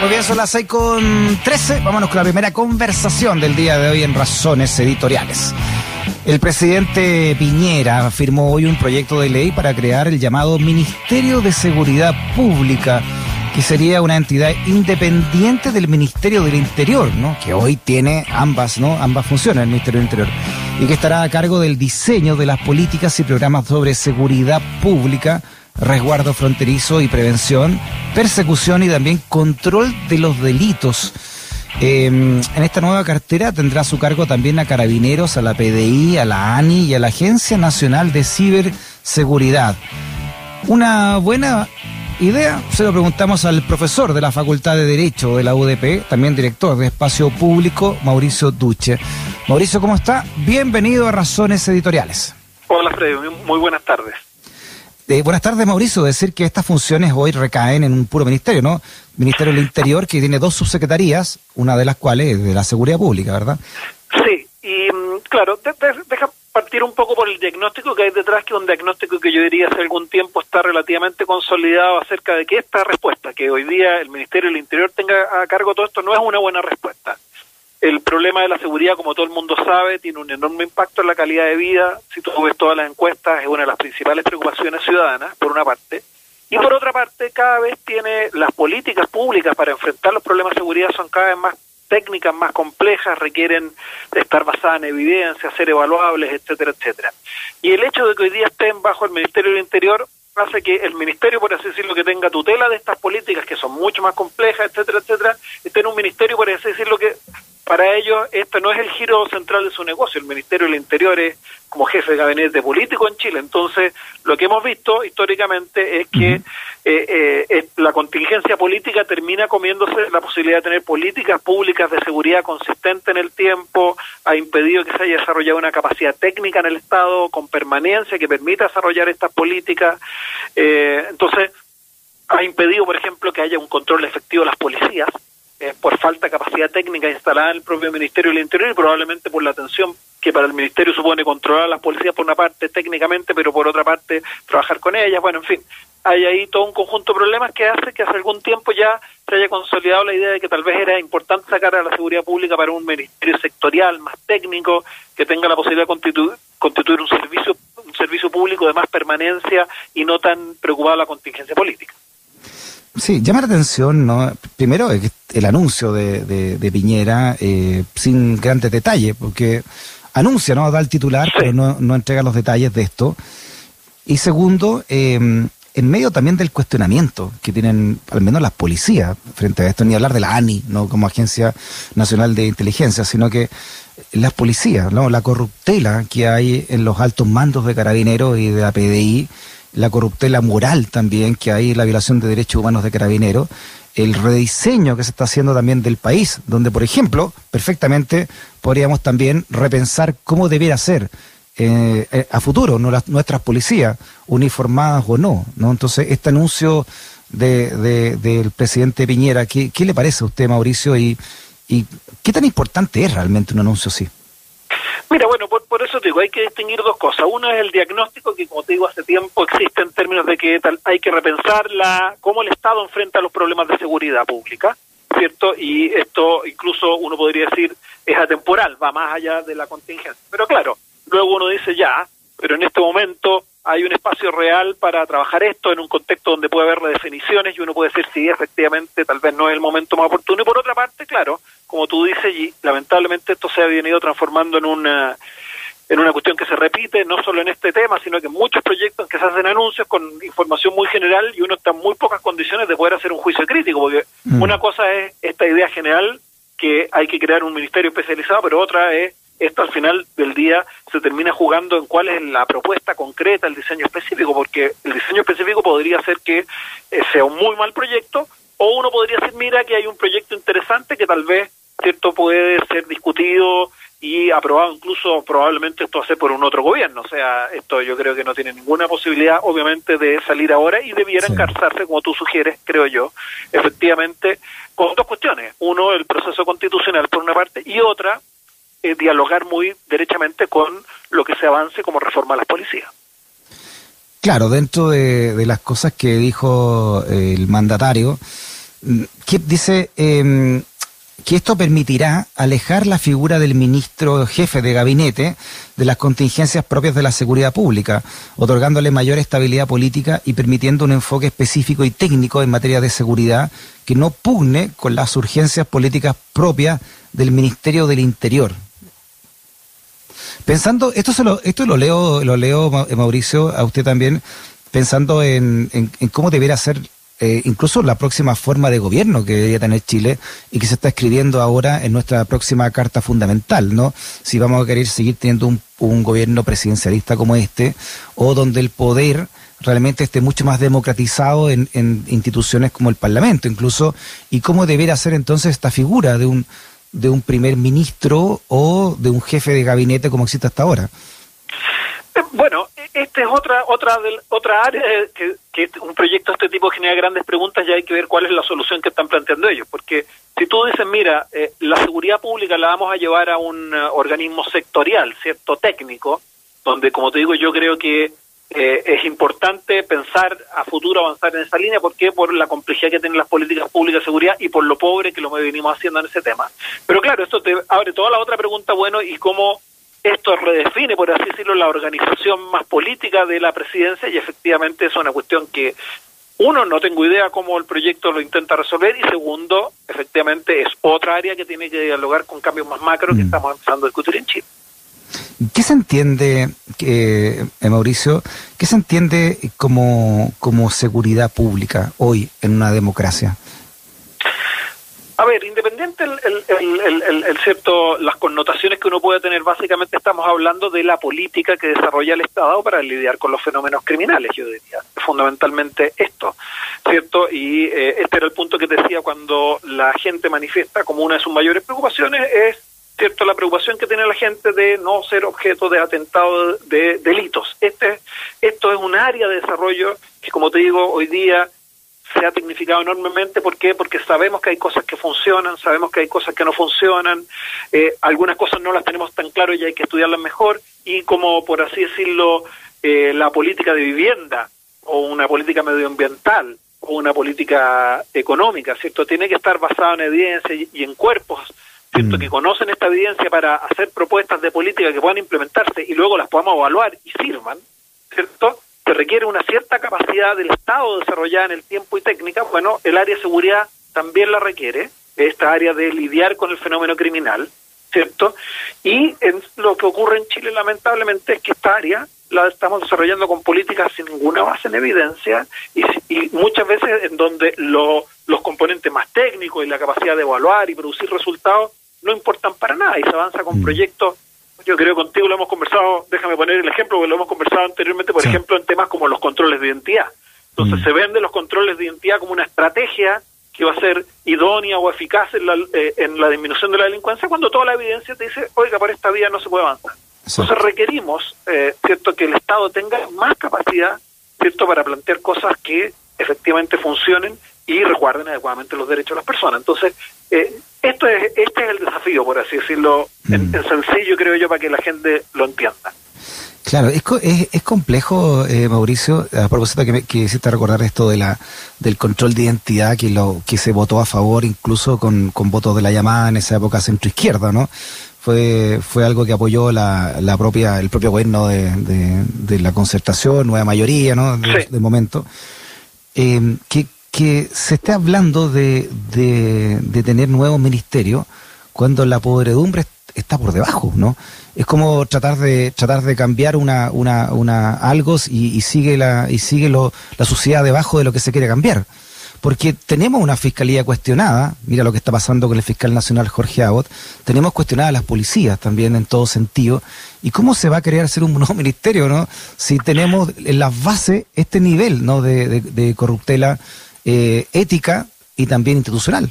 Muy bien, son las 6 con 13. Vámonos con la primera conversación del día de hoy en Razones Editoriales. El presidente Piñera firmó hoy un proyecto de ley para crear el llamado Ministerio de Seguridad Pública, que sería una entidad independiente del Ministerio del Interior, ¿no? Que hoy tiene ambas, ¿no? Ambas funciones, el Ministerio del Interior. Y que estará a cargo del diseño de las políticas y programas sobre seguridad pública resguardo fronterizo y prevención, persecución y también control de los delitos. Em, en esta nueva cartera tendrá su cargo también a Carabineros, a la PDI, a la ANI y a la Agencia Nacional de Ciberseguridad. Una buena idea, se lo preguntamos al profesor de la Facultad de Derecho de la UDP, también director de Espacio Público, Mauricio Duche. Mauricio, ¿cómo está? Bienvenido a Razones Editoriales. Hola, Freddy, muy buenas tardes. Eh, buenas tardes, Mauricio. Decir que estas funciones hoy recaen en un puro ministerio, ¿no? Ministerio del Interior, que tiene dos subsecretarías, una de las cuales es de la Seguridad Pública, ¿verdad? Sí, y mm, claro, deja partir un poco por el diagnóstico que hay detrás, que es un diagnóstico que yo diría hace algún tiempo está relativamente consolidado acerca de que esta respuesta, que hoy día el Ministerio del Interior tenga a cargo todo esto, no es una buena respuesta. El problema de la seguridad, como todo el mundo sabe, tiene un enorme impacto en la calidad de vida. Si tú ves todas las encuestas, es una de las principales preocupaciones ciudadanas, por una parte. Y por otra parte, cada vez tiene las políticas públicas para enfrentar los problemas de seguridad son cada vez más técnicas, más complejas, requieren estar basadas en evidencia, ser evaluables, etcétera, etcétera. Y el hecho de que hoy día estén bajo el Ministerio del Interior hace que el ministerio, por así decirlo, que tenga tutela de estas políticas que son mucho más complejas, etcétera, etcétera, esté en un ministerio, por así decirlo, que para ellos esto no es el giro central de su negocio. El Ministerio del Interior es como jefe de gabinete político en Chile. Entonces, lo que hemos visto históricamente es que eh, eh, la contingencia política termina comiéndose la posibilidad de tener políticas públicas de seguridad consistente en el tiempo, ha impedido que se haya desarrollado una capacidad técnica en el Estado con permanencia que permita desarrollar estas políticas. Eh, entonces, ha impedido, por ejemplo, que haya un control efectivo de las policías eh, por falta de capacidad técnica instalada en el propio Ministerio del Interior y probablemente por la atención que para el Ministerio supone controlar a las policías por una parte técnicamente, pero por otra parte trabajar con ellas. Bueno, en fin, hay ahí todo un conjunto de problemas que hace que hace algún tiempo ya se haya consolidado la idea de que tal vez era importante sacar a la seguridad pública para un ministerio sectorial más técnico que tenga la posibilidad de constituir, constituir un servicio un servicio público de más permanencia y no tan preocupado la contingencia política. Sí, llama la atención, ¿no? Primero, el anuncio de, de, Piñera eh, sin grandes detalles, porque anuncia, ¿no? Da el titular, pero no, no, entrega los detalles de esto. Y segundo, eh, en medio también del cuestionamiento que tienen al menos las policías frente a esto, ni hablar de la ANI, no como Agencia Nacional de Inteligencia, sino que las policías, ¿no? La corruptela que hay en los altos mandos de carabineros y de la PDI la corruptela moral también que hay, la violación de derechos humanos de carabineros, el rediseño que se está haciendo también del país, donde, por ejemplo, perfectamente podríamos también repensar cómo debiera ser eh, eh, a futuro ¿no? nuestras policías, uniformadas o no. ¿no? Entonces, este anuncio de, del presidente Piñera, ¿qué, ¿qué, le parece a usted, Mauricio? Y, ¿Y qué tan importante es realmente un anuncio así? Mira, bueno, por, por, eso te digo, hay que distinguir dos cosas. Una es el diagnóstico que, como te digo, hace tiempo existe en términos de que tal, hay que repensar la, cómo el Estado enfrenta los problemas de seguridad pública, ¿cierto? Y esto incluso uno podría decir es atemporal, va más allá de la contingencia. Pero claro, luego uno dice ya, pero en este momento hay un espacio real para trabajar esto en un contexto donde puede haber redefiniciones y uno puede decir si efectivamente tal vez no es el momento más oportuno. Y por otra parte, claro, como tú dices, y lamentablemente esto se ha venido transformando en una en una cuestión que se repite no solo en este tema, sino que en muchos proyectos en que se hacen anuncios con información muy general y uno está en muy pocas condiciones de poder hacer un juicio crítico, porque mm. una cosa es esta idea general que hay que crear un ministerio especializado, pero otra es esto al final del día se termina jugando en cuál es la propuesta concreta, el diseño específico, porque el diseño específico podría ser que eh, sea un muy mal proyecto, o uno podría decir, mira, que hay un proyecto interesante que tal vez, cierto, puede ser discutido y aprobado incluso probablemente esto hace por un otro gobierno. O sea, esto yo creo que no tiene ninguna posibilidad, obviamente, de salir ahora y debiera encarzarse, como tú sugieres, creo yo, efectivamente, con dos cuestiones. Uno, el proceso constitucional por una parte y otra, eh, dialogar muy derechamente con lo que se avance como reforma a las policías. Claro, dentro de, las cosas que dijo eh, el mandatario, que dice em, que esto permitirá alejar la figura del ministro jefe de gabinete de las contingencias propias de la seguridad pública, otorgándole mayor estabilidad política y permitiendo un enfoque específico y técnico en materia de seguridad que no pugne con las urgencias políticas propias del Ministerio del Interior. Pensando, esto se lo, esto lo leo, lo leo Mauricio, a usted también, pensando en, en cómo debiera ser eh, incluso la próxima forma de gobierno que debería tener Chile y que se está escribiendo ahora en nuestra próxima carta fundamental, ¿no? Si vamos a querer seguir teniendo un, un gobierno presidencialista como este, o donde el poder realmente esté mucho más democratizado en, en instituciones como el Parlamento, incluso, y cómo debería ser entonces esta figura de un de un primer ministro o de un jefe de gabinete como existe hasta ahora. Eh, bueno, esta es otra otra otra área que, que, un proyecto de este tipo genera grandes preguntas y hay que ver cuál es la solución que están planteando ellos. Porque si tú dices, mira, eh, la seguridad pública la vamos a llevar a un uh, organismo sectorial, ¿cierto? Técnico, donde, como te digo, yo creo que eh, es importante pensar a futuro avanzar en esa línea. ¿Por qué? Por la complejidad que tienen las políticas públicas de seguridad y por lo pobre que lo venimos haciendo en ese tema. Pero claro, esto te abre toda la otra pregunta, bueno, ¿y cómo esto redefine, por así decirlo, la organización más política de la presidencia y efectivamente es una cuestión que, uno, no tengo idea cómo el proyecto lo intenta resolver y segundo, efectivamente es otra área que tiene que dialogar con cambios más macro que mm. estamos empezando a discutir en Chile. ¿Qué se entiende, eh, Mauricio, qué se entiende como, como seguridad pública hoy en una democracia? A ver, independiente el, el, el, cierto, las connotaciones que uno puede tener, básicamente estamos hablando de la política que desarrolla el Estado para lidiar con los fenómenos criminales, yo diría, fundamentalmente esto, ¿cierto? Y eh, este era el punto que decía cuando la gente manifiesta como una de sus mayores preocupaciones es, ¿cierto?, la preocupación que tiene la gente de no ser objeto de atentados de delitos. Este, esto es un área de desarrollo que, como te digo, hoy día se ha tecnificado enormemente. ¿Por qué? Porque sabemos que hay cosas que funcionan, sabemos que hay cosas que no funcionan, eh, algunas cosas no las tenemos tan claro y hay que estudiarlas mejor, y como por así decirlo, eh, la política de vivienda o una política medioambiental o una política económica, ¿cierto? Tiene que estar basada en evidencia y, en cuerpos, ¿cierto? Mm. Que conocen esta evidencia para hacer propuestas de política que puedan implementarse y luego las podamos evaluar y sirvan, ¿cierto? se requiere una cierta capacidad del Estado desarrollada en el tiempo y técnica, bueno, el área de seguridad también la requiere, esta área de lidiar con el fenómeno criminal, ¿cierto? Y en, lo que ocurre en Chile, lamentablemente, es que esta área la estamos desarrollando con políticas sin ninguna base en evidencia y, y muchas veces en donde lo, los componentes más técnicos y la capacidad de evaluar y producir resultados no importan para nada y se avanza con mm. proyectos yo creo contigo lo hemos conversado, déjame poner el ejemplo, porque lo hemos conversado anteriormente, por ejemplo, en temas como los controles de identidad. Entonces mm. se venden los controles de identidad como una estrategia que va a ser idónea o eficaz en la, eh, en la disminución de la delincuencia, cuando toda la evidencia te dice, oiga, por esta vía no se puede avanzar. Entonces requerimos, eh, cierto, que el Estado tenga más capacidad, cierto, para plantear cosas que efectivamente funcionen y resguarden adecuadamente los derechos de las personas. Entonces, eh, esto es, este es el desafío, por así decirlo, en, mm. sencillo, creo yo, para que la gente lo entienda. Claro, es, es, es complejo, eh, Mauricio, a propósito que, me, que hiciste recordar esto de la del control de identidad que lo que se votó a favor incluso con, con votos de la llamada en esa época centro-izquierda, ¿no? Fue, fue algo que apoyó la, la propia el propio gobierno de, de, la concertación, nueva mayoría, ¿no? De, momento. Eh, que, que se esté hablando de, de, tener nuevos ministerios cuando la podredumbre está por debajo, ¿no? Es como tratar de tratar de cambiar una, una, una algo y, sigue la y sigue lo, la suciedad debajo de lo que se quiere cambiar. Porque tenemos una fiscalía cuestionada, mira lo que está pasando con el fiscal nacional Jorge Abbott, tenemos cuestionadas las policías también en todo sentido. ¿Y cómo se va a querer hacer un nuevo ministerio, no? Si tenemos en las bases este nivel, ¿no? de corruptela eh, ética y también institucional.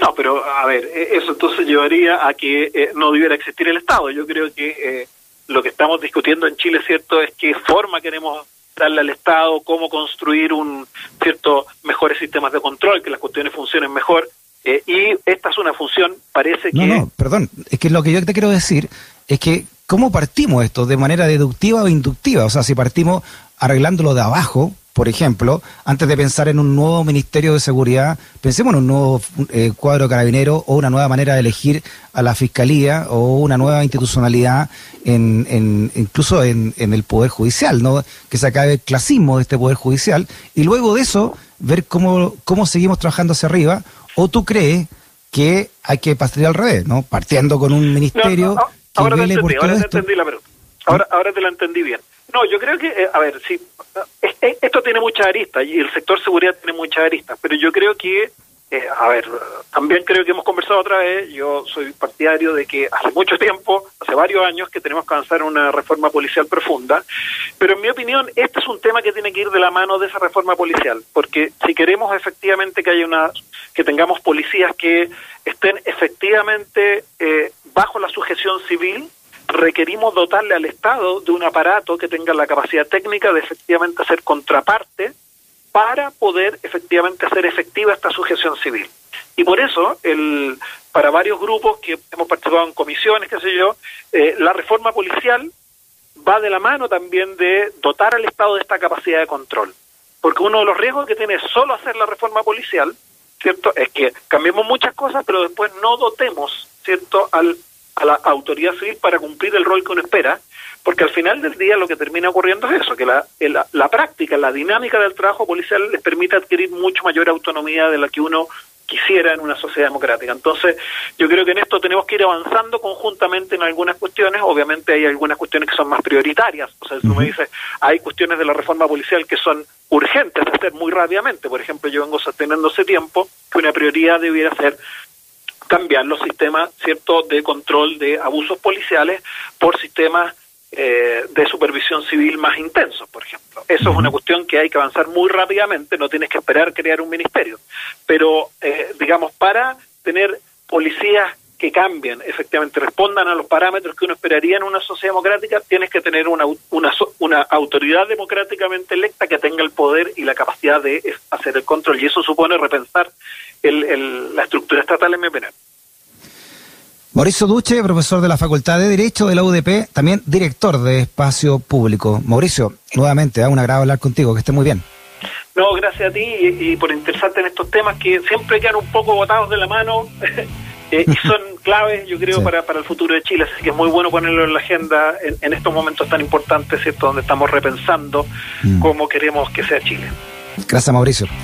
No, pero a ver, e, eso entonces llevaría a que eh, no debiera existir el Estado. Yo creo que eh, lo que estamos discutiendo en Chile, cierto, es qué forma queremos darle al Estado, cómo construir un cierto mejores sistemas de control, que las cuestiones funcionen mejor. y esta es una función, parece que. No, no, perdón, es que lo que yo te quiero decir es que cómo partimos esto de manera deductiva o inductiva, o sea, si partimos arreglándolo de abajo, por ejemplo, antes de pensar en un nuevo Ministerio de Seguridad, pensemos en un nuevo eh, cuadro carabinero o una nueva manera de elegir a la Fiscalía o una nueva institucionalidad en, en incluso en, en, el Poder Judicial, ¿no? que se acabe el clasismo de este Poder Judicial y luego de eso ver cómo, cómo seguimos trabajando hacia arriba o tú crees que hay que partir al revés, ¿no? partiendo con un ministerio no, ahora te entendí, ahora te entendí la pregunta. Ahora, ahora te la entendí bien. No, yo creo que, eh, a ver, sí, esto tiene muchas aristas y el sector seguridad tiene muchas aristas, pero yo creo que, eh, a ver, también creo que hemos conversado otra vez, yo soy partidario de que hace mucho tiempo, hace varios años, que tenemos que avanzar en una reforma policial profunda, pero en mi opinión este es un tema que tiene que ir de la mano de esa reforma policial, porque si queremos efectivamente que haya una, que tengamos policías que estén efectivamente eh, bajo la sujeción civil, requerimos dotarle al Estado de un aparato que tenga la capacidad técnica de efectivamente hacer contraparte para poder efectivamente hacer efectiva esta sujeción civil. Y por eso, el, para varios grupos que hemos participado en comisiones, qué sé yo, eh, la reforma policial va de la mano también de dotar al Estado de esta capacidad de control. Porque uno de los riesgos que tiene solo hacer la reforma policial, ¿cierto? Es que cambiemos muchas cosas, pero después no dotemos, ¿cierto?, al a la autoridad civil para cumplir el rol que uno espera, porque al final del día lo que termina ocurriendo es eso, que la, la, la práctica, la dinámica del trabajo policial les permite adquirir mucho mayor autonomía de la que uno quisiera en una sociedad democrática. Entonces, yo creo que en esto tenemos que ir avanzando conjuntamente en algunas cuestiones. Obviamente hay algunas cuestiones que son más prioritarias. O sea, si tú me dices, hay cuestiones de la reforma policial que son urgentes de hacer muy rápidamente. Por ejemplo, yo vengo sosteniendo hace tiempo que una prioridad debiera ser cambiar los sistemas cierto de control de abusos policiales por sistemas eh, de supervisión civil más intensos, por ejemplo. Eso es una cuestión que hay que avanzar muy rápidamente, no tienes que esperar crear un ministerio. Pero, eh, digamos, para tener policías que cambien, efectivamente respondan a los parámetros que uno esperaría en una sociedad democrática, tienes que tener una, una, una autoridad democráticamente electa que tenga el poder y la capacidad de hacer el control. Y eso supone repensar el, el, la estructura estatal en mi opinión. Mauricio Duche, profesor de la Facultad de Derecho de la UDP, también director de Espacio Público. Mauricio, nuevamente, da un agrado hablar contigo, que esté muy bien. No, gracias a ti y, y por interesarte en estos temas que siempre quedan un poco botados de la mano eh, y son claves, yo creo, sí. para, para el futuro de Chile. Así que es muy bueno ponerlo en la agenda en, en estos momentos tan importantes, ¿cierto? Donde estamos repensando mm. cómo queremos que sea Chile. Gracias, Mauricio. Chao.